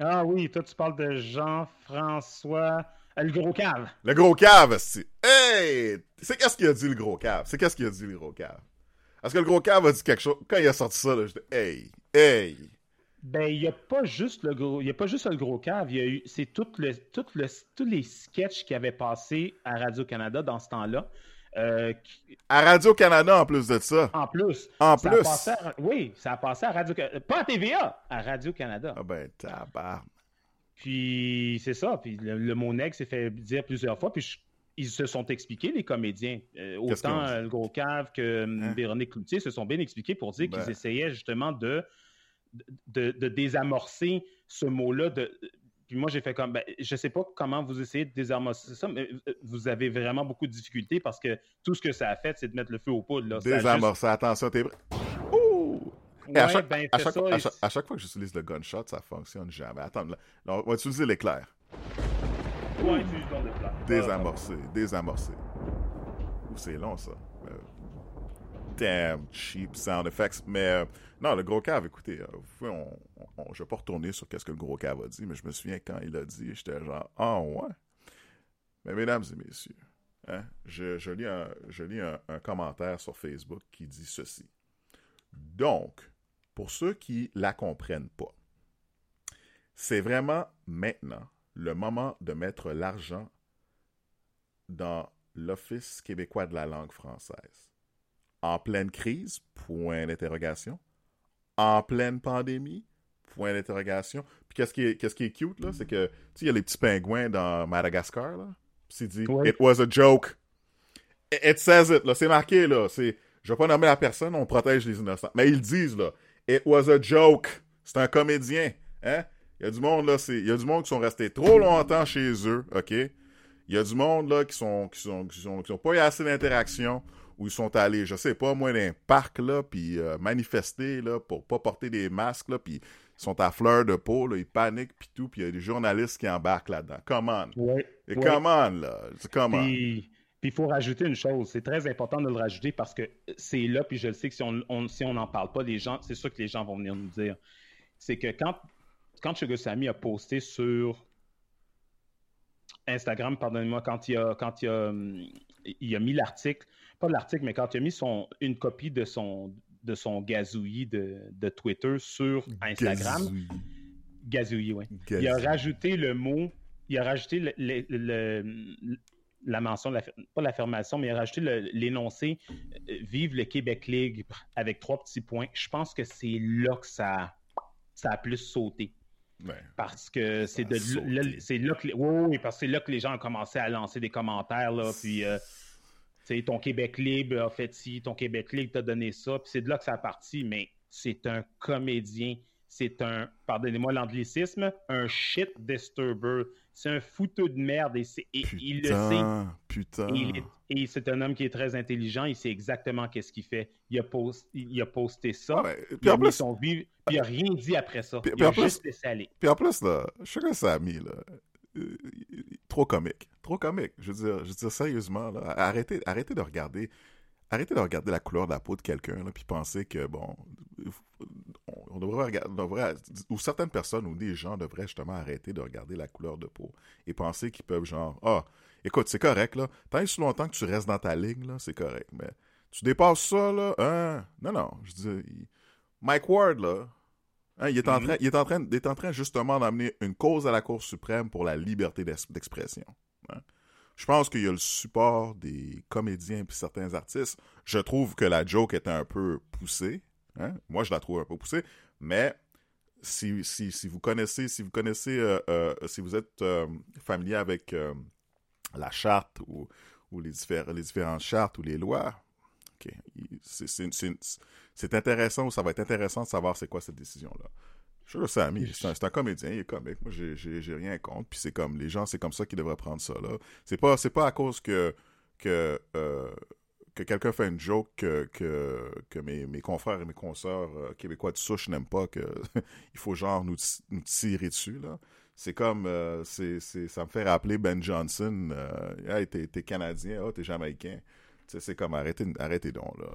Ah oui, toi tu parles de Jean-François, euh, le gros cave. Le gros cave, c'est. Hey, c'est qu'est-ce qu'il a dit le gros cave? C'est qu'est-ce qu'il a dit le gros cave? Parce que le gros cave a dit quelque chose. Quand il a sorti ça, là, j'étais, hey, hey. Ben, il n'y a pas juste le gros, il a pas juste le gros cave, il y a eu, c'est tout le, tout le, tous les sketchs qui avaient passé à Radio-Canada dans ce temps-là. Euh, à Radio-Canada, en plus de ça. En plus. En plus. oui, ça a passé à Radio-Canada. Pas à TVA, à Radio-Canada. Ah ben, tabarn. Puis, c'est ça. Puis, le, mot nègre s'est fait dire plusieurs fois. Puis, ils se sont expliqués, les comédiens. Euh, autant le gros cave que hein? Véronique Cloutier se sont bien expliqués pour dire qu'ils ben. essayaient justement de de, désamorcer ce mot-là. De... Puis moi, j'ai fait comme, ben, je sais pas comment vous essayez de désamorcer ça, mais euh, vous avez vraiment beaucoup de difficultés parce que tout ce que ça a fait, c'est de mettre le feu au poudre. Là. Désamorcer, attention, t'es Ouh! à, chaque, ben, à, chaque, fois que j'utilise le gunshot, ça fonctionne jamais. Attends, là, on va utiliser l'éclair. Ouais, désamorcer, désamorcer. C'est long, ça. Euh, damn cheap sound effects. Mais non, le gros cave, écoutez, euh, on, on, je vais pas retourner sur qu'est-ce que le gros cave a dit, mais je me souviens quand il a dit, j'étais genre, ah ouais. Mais mesdames et messieurs, hein, je, lis, un, un, commentaire sur Facebook qui dit ceci. Donc, pour ceux qui la comprennent pas, c'est vraiment maintenant le moment de mettre l'argent dans l'Office québécois de la langue française en pleine crise, point d'interrogation. En pleine pandémie, point d'interrogation. Puis qu'est-ce qui est, qu'est-ce qui est cute, là, c'est que, tu sais, il y a les petits pingouins dans Madagascar, là. Puis dit, it was a joke. It, says it, là, c'est marqué, là. C'est, je vais pas nommer la personne, on protège les innocents. Mais ils disent, là, it was a joke. C'est un comédien, hein? Il y a du monde, là, c'est, il y a du monde qui sont restés trop longtemps chez eux, OK? Il y a du monde, là, qui sont, qui sont, qui sont, qui sont pas eu assez d'interaction où ils sont allés, je sais pas, moi, dans un parc, là, puis euh, manifester, là, pour pas porter des masques, là, puis ils sont à fleur de peau, là, ils paniquent, puis tout, puis il y a des journalistes qui embarquent là-dedans. Come on! Ouais, Et come on, là! Come on! Puis il faut rajouter une chose, c'est très important de le rajouter parce que c'est là, puis je le sais que si on si on n'en parle pas, les gens, c'est sûr que les gens vont venir nous dire. C'est que quand, quand a posté sur Instagram, pardonnez-moi, quand il a, quand il a, il a mis l'article pas l'article, mais quand il a mis son, une copie de son, de son gazouillis de, de Twitter sur Instagram. Gazouillis, oui. Il a rajouté le mot, il a rajouté le, la mention, pas l'affirmation, mais il a rajouté l'énoncé euh, Vive le Québec Libre avec trois petits points. Je pense que c'est là que ça, ça a plus sauté. parce que c'est de c'est là que oui, parce que c'est là que les gens ont commencé à lancer des commentaires là, puis euh, sais, ton Québec libre a fait ci, ton Québec libre t'a donné ça, puis c'est de là que ça a parti, mais c'est un comédien, c'est un, pardonnez-moi l'anglicisme, un shit disturber. C'est un foutu de merde et, il le sait. Putain. Et, c'est un homme qui est très intelligent, il sait exactement qu'est-ce qu'il fait. Il a, il a posté ça, il a mis son vie, puis il n'a rien dit après ça. il a juste laissé aller. Puis en plus, là, je sais que ça a mis, là. Euh, trop comique. Trop comique. Je veux dire, je veux dire sérieusement, là, arrêtez, arrêtez de regarder. Arrêtez de regarder la couleur de la peau de quelqu'un, puis penser que, bon, on devrait regarder, ou certaines personnes ou des gens devraient justement arrêter de regarder la couleur de peau et penser qu'ils peuvent, genre, ah, écoute, c'est correct, là, tant et si longtemps que tu restes dans ta ligne, là, c'est correct, mais Tu dépasses ça, là, hein? Non, non, je dis, Mike Ward, là, hein, il, est en train, il, est en train, il est en train justement d'amener une cause à la Cour suprême pour la liberté d'expression. Je pense qu'il y a le support des comédiens et certains artistes. Je trouve que la joke est un peu poussée. Hein. Moi, je la trouve un peu poussée, mais si, si, si vous connaissez, si vous connaissez, euh, euh, si vous êtes euh, familier avec la charte ou, les différentes chartes ou les lois, c'est intéressant ou ça va être intéressant de savoir c'est quoi cette décision-là. Je le sais, c'est un, comédien, il est comique. Moi, j'ai rien contre. Puis c'est comme, les gens, c'est comme ça qu'ils devraient prendre ça, là. C'est pas, pas à cause que, que, euh, que quelqu'un fait une joke que, que, mes, mes, confrères et mes consoeurs euh, québécois de souche n'aiment pas, qu'il faut genre nous, nous, tirer dessus, là. C'est comme, euh, c'est, ça me fait rappeler Ben Johnson. hey, t'es Canadien, oh, t'es Jamaïcain. C'est comme arrêtez, arrêtez donc là.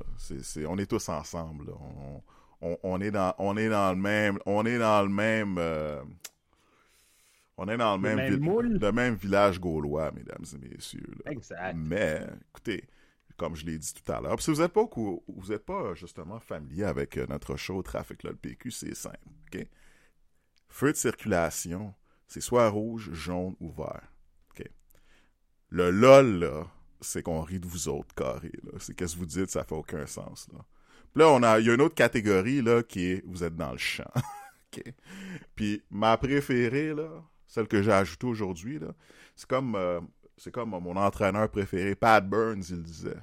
On est tous ensemble. On, on, est dans, on est dans le même, on est dans le même, euh, on est dans le, même, le même village gaulois, mesdames et messieurs. Exact. Mais écoutez, comme je l'ai dit tout à l'heure, si vous n'êtes pas vous êtes pas justement familier avec euh, notre show Trafic le PQ, c'est simple. ok? Feu de circulation, c'est soit rouge, jaune ou vert. ok? Le LOL, là, c'est qu'on rit de vous autres carré. C'est qu'est-ce que vous dites, ça fait aucun sens. Là. Puis là, on a, il y a une autre catégorie là, qui est vous êtes dans le champ. Puis ma préférée, là, celle que j'ai ajoutée aujourd'hui, là, c'est comme euh, c'est comme mon entraîneur préféré, Pat Burns, il disait.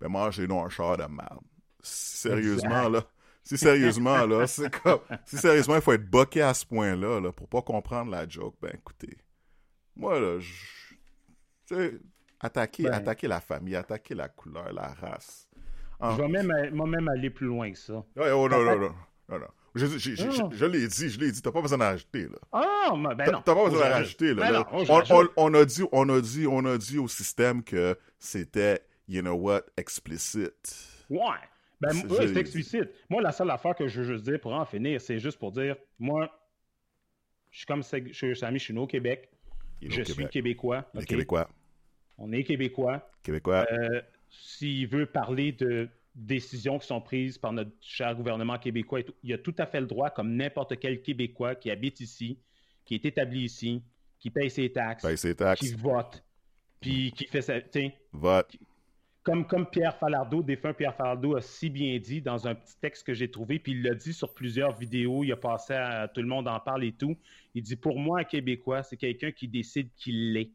Ben moi, j'ai un char de merde. Sérieusement, là. Si sérieusement, là, c'est comme. Si sérieusement, il faut être boqué à ce point-là, là, pour pas comprendre la joke, ben écoutez. Moi, là, je. Attaquer, ben. attaquer la famille, attaquer la couleur, la race. Je vais même, moi-même aller plus loin que ça. oh, non, non, non, non, Je, je, l'ai dit, je l'ai dit, t'as pas besoin d'en rajouter, là. Ah, ben non. T'as pas besoin d'en rajouter, là. Ben on, on, a dit, on a dit, on a dit au système que c'était, you know what, explicite. Ouais. Ben, moi, c'est explicite. Moi, la seule affaire que je veux juste dire pour en finir, c'est juste pour dire, moi, je suis comme, je suis je suis né au Québec. Je suis québécois. Québécois. On est québécois. Québécois. Euh, s'il veut parler de décisions qui sont prises par notre cher gouvernement québécois, il a tout à fait le droit, comme n'importe quel Québécois qui habite ici, qui est établi ici, qui paye ses taxes, qui vote, puis qui fait sa. Vote. Comme, comme Pierre Falardeau, défunt Pierre Falardeau, a si bien dit dans un petit texte que j'ai trouvé, puis il l'a dit sur plusieurs vidéos, il a passé à tout le monde en parle et tout. Il dit Pour moi, un Québécois, c'est quelqu'un qui décide qu'il l'est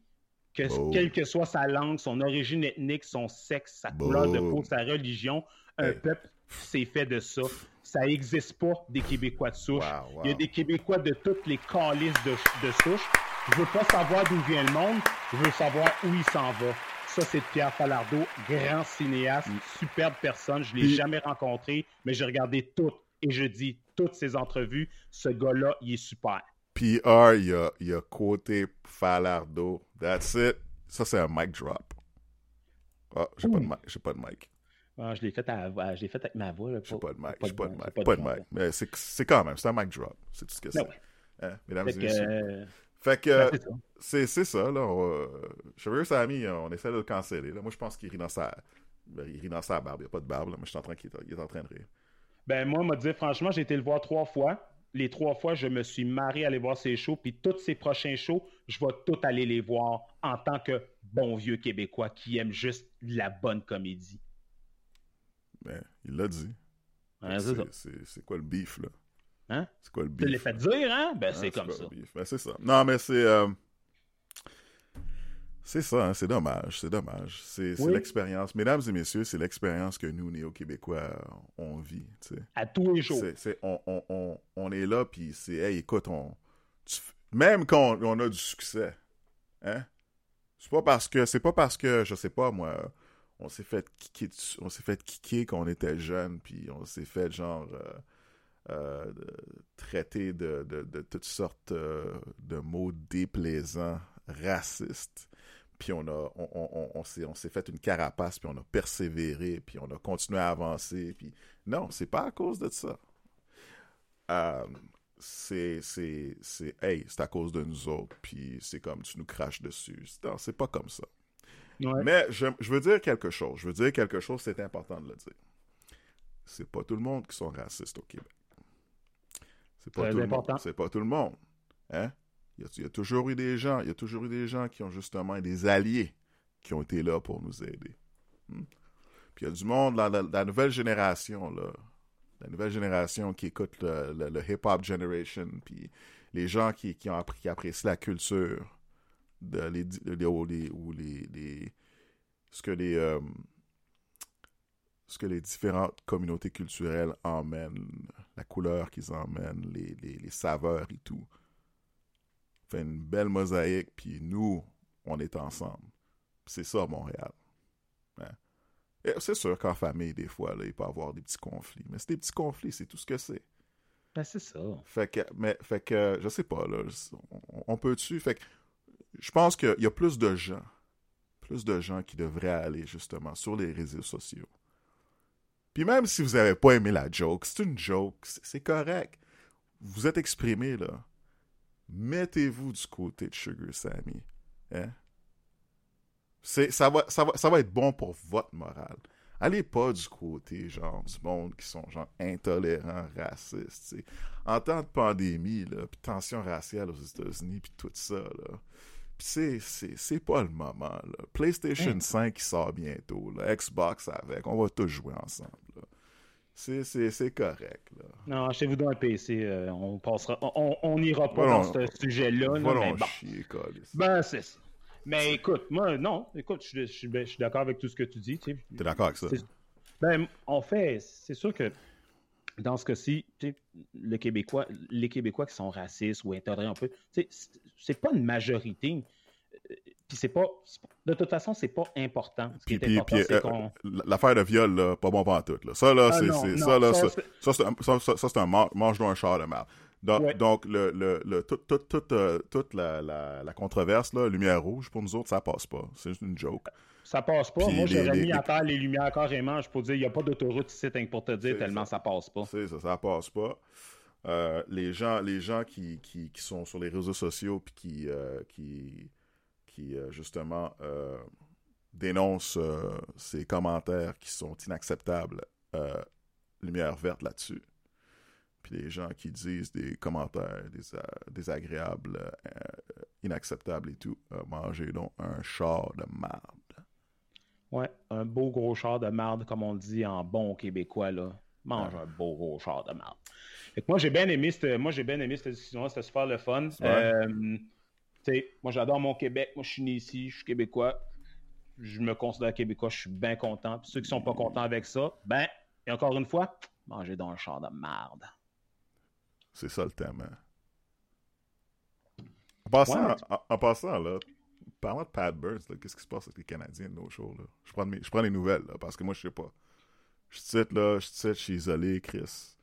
que, quelle que soit sa langue, son origine ethnique, son sexe, sa couleur de peau, sa religion, un peuple, c'est fait de ça. Ça n'existe pas des Québécois de souche. Il y a des Québécois de toutes les calices de, de souche. Je veux pas savoir d'où vient le monde, je veux savoir où il s'en va. Ça, c'est Pierre Falardeau, grand cinéaste, mm. superbe personne. Je ne l'ai jamais rencontré, mais j'ai regardé toutes et je dis toutes ses entrevues. Ce gars-là, il est super. PR, il y a, il a côté Falardo. That's it. Ça, c'est un mic drop. Ah, j'ai pas de mic. J'ai pas de mic. Ah, je l'ai fait, fait avec ma voix. J'ai pas de mic. J'ai pas de mic. Pas de mic. Mais c'est quand même, c'est un mic drop. C'est tout ce que c'est? Hein, mesdames et messieurs. Euh, fait que ben, c'est ça, là. On, Chevalier Sammy, on essaie de le canceller. Là. Moi, je pense qu'il rit dans sa. Il rit dans sa barbe. Il n'y a pas de barbe, là, mais je suis en train qu'il est, en train de rire. Ben, moi, m'a dit, franchement, j'ai été le voir trois fois les trois fois, je me suis marré à aller voir ses shows, puis tous ces prochains shows, je vais tout aller les voir en tant que bon vieux Québécois qui aime juste la bonne comédie. Ben, il l'a dit. c'est quoi le beef, là? Hein? C'est quoi le beef? Tu l'as fait dire, hein? Ben, hein, c'est comme ça. Ben, c'est ça. Non, mais c'est... Euh, c'est ça, hein, c'est dommage, c'est dommage. C'est l'expérience. Mesdames et messieurs, c'est l'expérience que nous, néo-québécois, on vit. À tous les jours. on, est là, puis c'est, hey, écoute, on, même quand on, a du succès, hein, c'est pas parce que, c'est pas parce que, je sais pas, moi, on s'est fait kicker, on s'est fait kicker quand on était jeune, puis on s'est fait genre euh, euh, traiter de, de, toutes sortes euh, de mots déplaisants, racistes puis on a on, on, s'est fait une carapace puis on a persévéré puis on a continué à avancer puis non c'est pas à cause de ça euh, c'est c'est c'est hey c'est à cause de nous autres puis c'est comme tu nous craches dessus non c'est pas comme ça Mais je, veux dire quelque chose. Je veux dire quelque chose, c'est important de le dire. C'est pas tout le monde qui sont racistes au Québec. C'est pas, tout le monde. C'est pas tout le monde. Hein? Il y, a, toujours eu des gens, il y a toujours eu des gens qui ont justement des alliés qui ont été là pour nous aider. Hmm? Puis il y a du monde, la, la, nouvelle génération, là, la nouvelle génération qui écoute le, hip-hop generation, puis les gens qui, qui, ont appris, qui apprécient la culture, de, les, les, ou les, ce que les euh, ce que les différentes communautés culturelles emmènent, la couleur qu'ils emmènent, les, les, saveurs et tout. Fait une belle mosaïque, puis nous, on est ensemble. C'est ça, Montréal. Hein? C'est sûr qu'en famille, des fois, là, il peut y avoir des petits conflits. Mais c'est des petits conflits, c'est tout ce que c'est. Ben, c'est ça. Fait que, mais, fait que, je sais pas, là, on, peut-tu. Fait que, je pense qu'il y a plus de gens, plus de gens qui devraient aller, justement, sur les réseaux sociaux. Puis même si vous n'avez pas aimé la joke, c'est une joke, c'est correct. Vous êtes exprimé, là. Mettez-vous du côté de Sugar Sammy. Hein? ça, va, ça, va, ça va être bon pour votre morale. Allez pas du côté, genre, du monde qui sont, genre, intolérants, racistes, En temps de pandémie, là, tension raciale aux États-Unis, puis tout ça, là. Puis c'est pas le moment, là. PlayStation 5 qui sort bientôt, là. Xbox avec, on va tous jouer ensemble, là. C'est correct, là. Non, achetez-vous dans un PC, euh, on passera... On n'ira pas dans ce sujet-là, là, mais bon. Chier, ben, c'est ça. Mais écoute, moi, non, écoute, je, je, je suis d'accord avec tout ce que tu dis. Tu es d'accord avec ça? Ben, en fait, c'est sûr que dans ce cas-ci, le Québécois, les Québécois qui sont racistes ou intolérants un peu, c'est pas une majorité. Euh, puis c'est pas. De toute façon, c'est pas important. Ce qui est important, c'est euh, qu'on. L'affaire de viol, là, pas bon pas en tout. Là. Ça, là, ah, c'est. Ça, là, ça, ça, c'est un mange d'un char de mal. Donc, donc le, le, le, toute tout, tout, euh, toute la, la, la, controverse, là, lumière rouge, pour nous autres, ça passe pas. C'est juste une joke. Ça passe pas. Moi, j'aurais mis à terre les lumières carrément. Je peux dire, il n'y a pas d'autoroute ici, pour te dire, tellement ça. passe pas. C'est ça, ça passe pas. Euh, les gens, les gens qui, qui, qui, sont sur les réseaux sociaux puis qui, euh, qui, qui justement dénoncent ces commentaires qui sont inacceptables, lumière verte là-dessus puis les gens qui disent des commentaires désagréables, euh, inacceptables et tout, euh, mangez donc un char de marde. Ouais, un beau gros char de marde, comme on dit en bon québécois, là. Mange un beau gros char de marde. moi, j'ai bien aimé cette, moi, j'ai bien aimé cette discussion c'était super le fun. Euh, moi, j'adore mon Québec. Moi, je suis né ici, je suis québécois. Je me considère québécois, je suis bien content. Puis ceux qui sont pas contents avec ça, ben, et encore une fois, mangez donc un char de marde. C'est ça le thème. Hein. En passant, en, passant là, parlant de Pat Burns, qu'est-ce qui se passe avec les Canadiens de nos shows? Là? Je, prends je prends les nouvelles, là, parce que moi, je sais pas. Je cite, là, je suis isolé, Chris.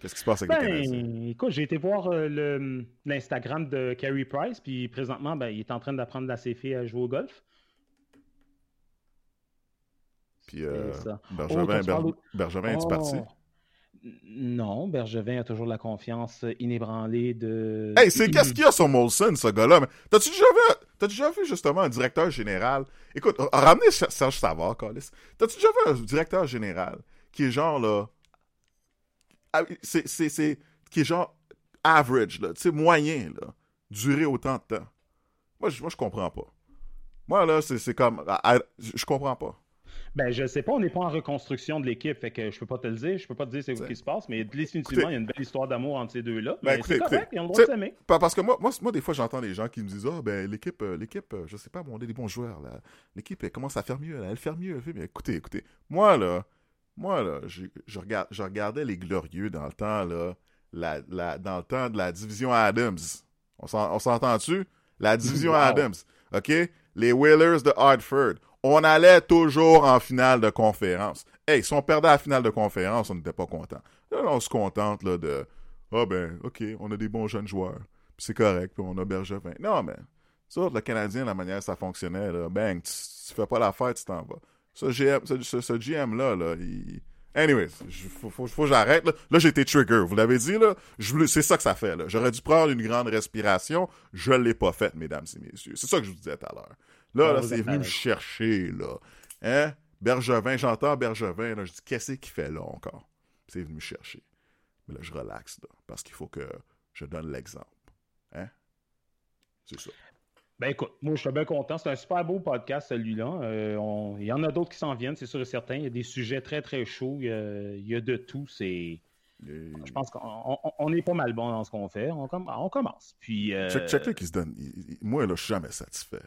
Qu'est-ce qui se passe avec les ben, Canadiens? Écoute, j'ai été voir euh, l'Instagram de Carey Price, puis présentement, ben, il est en train d'apprendre la CFI à jouer au golf. Puis euh, Bergevin, oh, Bergevin est parti? Oh. Non, Bergevin a toujours la confiance inébranlée de. Hey, c'est qu'est-ce qu'il y a sur Molson, ce gars-là? T'as-tu déjà vu, déjà vu justement un directeur général? Écoute, ramenez Serge Savard, Carlis. T'as-tu déjà vu un directeur général qui est genre là. Ah, c'est, c'est, c'est. qui est genre average, là, tu sais, moyen, là. Durer autant de temps. Moi, je, moi, je comprends pas. Moi, là, c'est, c'est comme. Je comprends pas. Ben, je sais pas, on n'est pas en reconstruction de l'équipe, fait que je peux pas te le dire, je peux pas te dire c'est ce qui se passe, mais définitivement, il y a une belle histoire d'amour entre ces deux-là. Ben, c'est correct, ils ont le droit de s'aimer. Parce que moi, moi, moi, des fois, j'entends des gens qui me disent Ah, oh, ben, l'équipe, euh, l'équipe, euh, je sais pas, on est des bons joueurs, là. L'équipe, elle commence à faire mieux, elle fait mieux. Elle fait Écoutez, écoutez, moi, là, moi, là, je, je, regardais les glorieux dans le temps, là, la, la, dans le temps de la division Adams. On s'entend-tu? La division Adams. OK? Les Whalers de Hartford on allait toujours en finale de conférence. Hey, si on perdait la finale de conférence, on n'était pas content. Là, on se contente là, de Ah ben, ok, on a des bons jeunes joueurs. Puis c'est correct, puis on a Bergevin. Non, mais ça, le Canadien, la manière ça fonctionnait, là, bang, tu, fais pas la fête, tu t'en vas. Ce GM, ce, GM-là, là, il. Anyways, faut, faut, faut que j'arrête. Là, là j'ai été trigger. Vous l'avez dit, là. C'est ça que ça fait, là. J'aurais dû prendre une grande respiration. Je l'ai pas faite, mesdames et messieurs. C'est ça que je vous disais tout à l'heure. Là, là c'est venu me chercher, là. Hein? Bergevin, j'entends Bergevin, là, je dis, qu'est-ce qu'il fait là encore? C'est venu me chercher. Mais là, je relaxe, là, parce qu'il faut que je donne l'exemple. Hein? C'est ça. Ben écoute, moi je suis bien content. C'est un super beau podcast celui-là. Euh, il y en a d'autres qui s'en viennent, c'est sûr et certain. Il y a des sujets très très chauds. Il y a, de tout. C'est. Je pense qu'on est pas mal bon dans ce qu'on fait. On, commence. Puis. Euh... Check, qui se donne. Moi là, je suis jamais satisfait.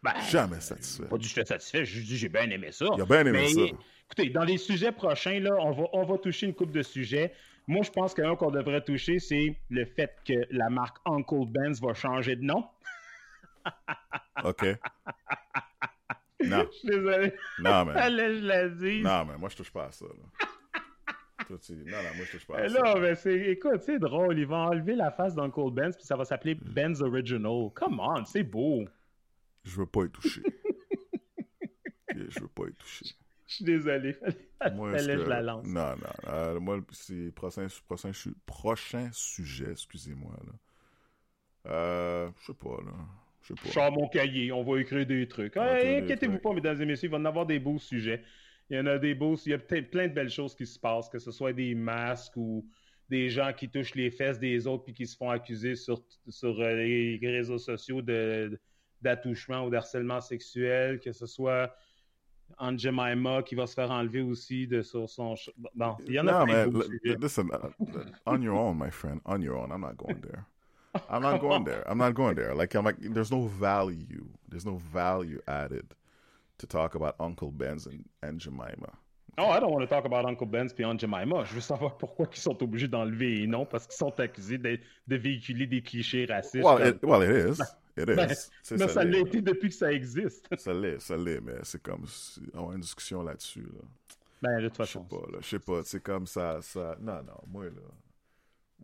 Ben, jamais satisfait. Pas du tout satisfait. Je dis j'ai bien aimé ça. Il a bien aimé ça. Écoutez, dans les sujets prochains là, on va on va toucher une coupe de sujets. Moi, je pense qu'un qu'on devrait toucher, c'est le fait que la marque Uncle Benz va changer de nom. OK. Non. Je suis désolé. Non, mais. je l'ai dit. Non, mais moi, je touche pas à ça. Là. non, non, moi, je touche pas à ça. mais c'est, écoute, c'est drôle. Ils vont enlever la face d'Uncle Benz, puis ça va s'appeler Benz Original. Come on, c'est beau. Je veux pas y toucher. je veux pas y toucher. Je suis désolé. Moi, je la lance. Non, non. Euh, moi, c'est prochain, prochain, prochain sujet, excusez-moi. Là. Euh, je sais pas, là. Je sais pas. mon cahier, on va écrire des trucs. inquiétez-vous pas, mesdames et messieurs, il va en avoir des beaux sujets. Il y en a des beaux, il y a peut-être plein de belles choses qui se passent, que ce soit des masques ou des gens qui touchent les fesses des autres puis qui se font accuser sur, sur euh, les réseaux sociaux d'attouchement ou d'harcèlement sexuel, que ce soit Aunt Jemima qui va se faire enlever aussi de sur son. Bon, il y en a plein mais, listen, uh, on your own, my friend, on your own. I'm not going there. I'm not going there. I'm not going there. Like I'm like, there's no value. There's no value added to talk about Uncle Ben's and, and Jemima. Oh, I don't want to talk about Uncle Ben's et Aunt Jemima. Je veux savoir pourquoi ils sont obligés d'enlever les noms parce qu'ils sont accusés de, de, véhiculer des clichés racistes. Well, it, well, it is. It is. Mais, mais ça l'est été depuis que ça existe. ça l'est, ça l'est, mais c'est comme avoir une discussion là-dessus. Là. Ben, de toute façon. Je sais pas, là. Je sais pas, c'est comme ça, ça. Non, non, moi, là.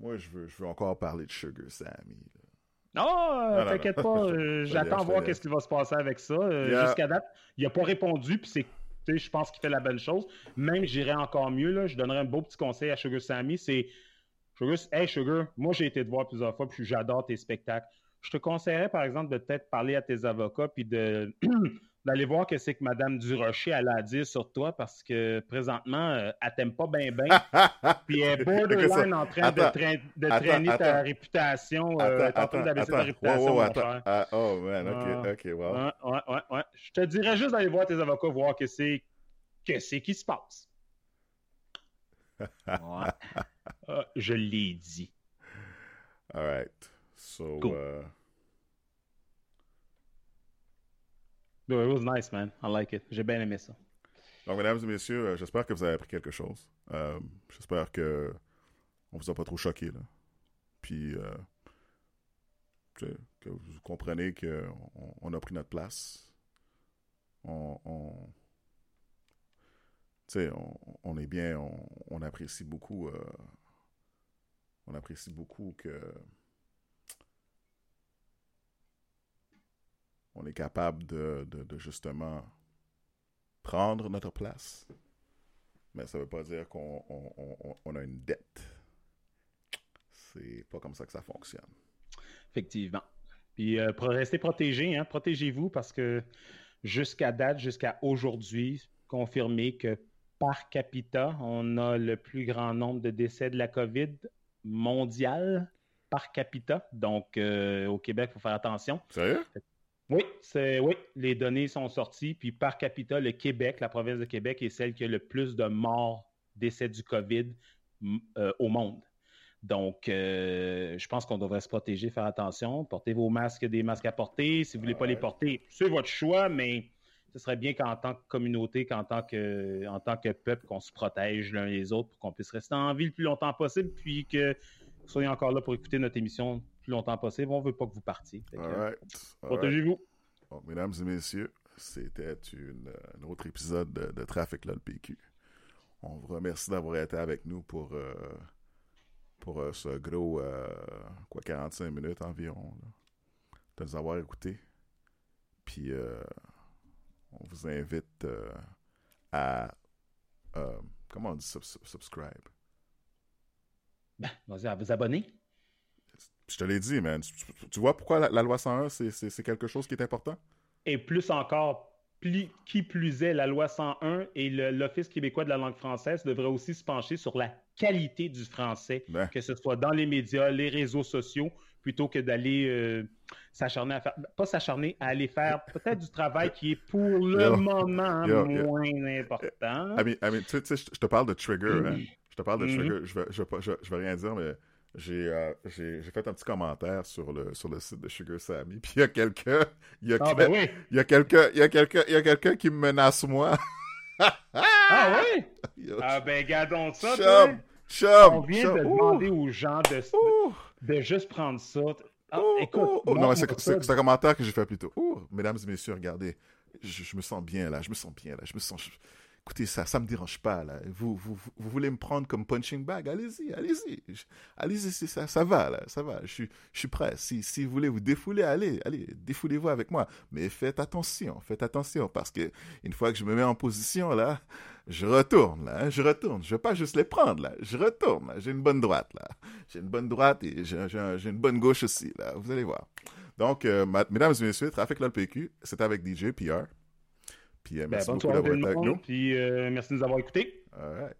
Moi, je veux, je veux encore parler de Sugar Sammy. Non, t'inquiète pas. Euh, j'attends voir qu'est-ce qui va se passer avec ça. Euh, jusqu'à date, il n'a pas répondu, puis c'est je pense qu'il fait la belle chose. Même, j'irais encore mieux. Là, je donnerais un beau petit conseil à Sugar Sammy. C'est Sugar, hey Sugar, moi j'ai été te voir plusieurs fois, puis j'adore tes spectacles. Je te conseillerais, par exemple, de peut-être parler à tes avocats, puis de d'aller voir que c'est que Mme Durocher elle a à dire sur toi parce que présentement, euh, elle t'aime pas bien bien. Puis elle est borderline en train de, traîner ta réputation. Euh, en train d'abaisser ta réputation. Ah, oh man, ok, ok, wow. Ouais, ouais, ouais. Je te dirais juste d'aller voir tes avocats, voir que c'est que c'est qui se passe. Ouais. Ah, je l'ai dit. All right. So, cool. uh... it was nice, man. J'ai bien aimé ça. Donc, mesdames et messieurs, euh, j'espère que vous avez appris quelque chose. Euh, j'espère que on vous a pas trop choqué, là. Puis, euh, que vous comprenez qu'on on a pris notre place. On, on on, on, est bien, on, on apprécie beaucoup, euh, on apprécie beaucoup que on est capable de, justement prendre notre place. Mais ça ne veut pas dire qu'on a une dette. C'est pas comme ça que ça fonctionne. Effectivement. Puis euh, restez protégés, hein, protégez-vous parce que jusqu'à date, jusqu'à aujourd'hui, confirmé que par capita, on a le plus grand nombre de décès de la COVID mondial par capita. Donc, euh, au Québec, il faut faire attention. Sérieux? Oui, c'est oui, les données sont sorties. Puis par capita, le Québec, la province de Québec, est celle qui a le plus de morts décès du COVID euh, au monde. Donc, euh, je pense qu'on devrait se protéger, faire attention. Portez vos masques, des masques à porter. Si vous ne voulez pas les porter, c'est votre choix, mais ce serait bien qu'en tant que communauté, qu'en tant que, en tant que peuple, qu'on se protège l'un les autres pour qu'on puisse rester en vie le plus longtemps possible, puis que vous soyez encore là pour écouter notre émission longtemps possible. On ne veut pas que vous partiez. Protégez-vous. mesdames et messieurs, c'était un autre épisode de, de Trafic le PQ. On vous remercie d'avoir été avec nous pour, euh, pour euh, ce gros euh, quoi 45 minutes environ. de nous avoir écoutés. Puis on vous invite à comment on dit subscribe? Ben, vas-y, à vous abonner. Je te l'ai dit, man. Tu, vois pourquoi la, loi 101, c'est quelque chose qui est important? et plus encore, qui plus est, la loi 101 et l'Office québécois de la langue française devraient aussi se pencher sur la qualité du français, Ben. que ce soit dans les médias, les réseaux sociaux, plutôt que d'aller euh, s'acharner à faire, pas s'acharner, à aller faire peut-être du travail qui est pour le Yo. moment Yo, yo. moins important. I mean, I mean, tu sais, tu sais, je te parle de Trigger, hein. Je te parle de Mhm. Trigger. Je vais, je vais, je vais rien dire, mais j'ai, euh, j'ai, j'ai fait un petit commentaire sur le, sur le site de Sugar Sammy. Puis il y a quelqu'un, il y a, Ah, ben oui. il y a quelqu'un, il y a quelqu'un, il y a quelqu'un qui me menace moi. Ah oui? Ah ben, gardons ça. chum, chum, On vient chum. de Ouh, demander aux gens de, ouh, de juste prendre ça. Ah, écoute. Non, c'est, un commentaire que j'ai fait plus tôt. Mesdames et messieurs, regardez. Je, je me sens bien là, je me sens bien là, je me sens. je- Écoutez, ça, ça me dérange pas là. Vous, vous, vous- voulez me prendre comme punching bag? Allez-y, allez-y, allez-y, c'est ça, ça va là, ça va. Je suis, je suis prêt. Si, si vous voulez vous défouler, allez, allez, défoulez-vous avec moi. Mais faites attention, faites attention parce que une fois que je me mets en position là, je retourne là, hein, je retourne. Je vais pas juste les prendre là, je retourne. J'ai une bonne droite là, j'ai une bonne droite et j'ai, j'ai un- j'ai une bonne gauche aussi là. Vous allez voir. Donc, euh, mesdames et messieurs, Trafic LPQ, c'était avec DJ PR. Puis, euh, Ben, merci bonne beaucoup soirée tout d'avoir le été avec monde, nous. puis merci de nous avoir écoutés. All right.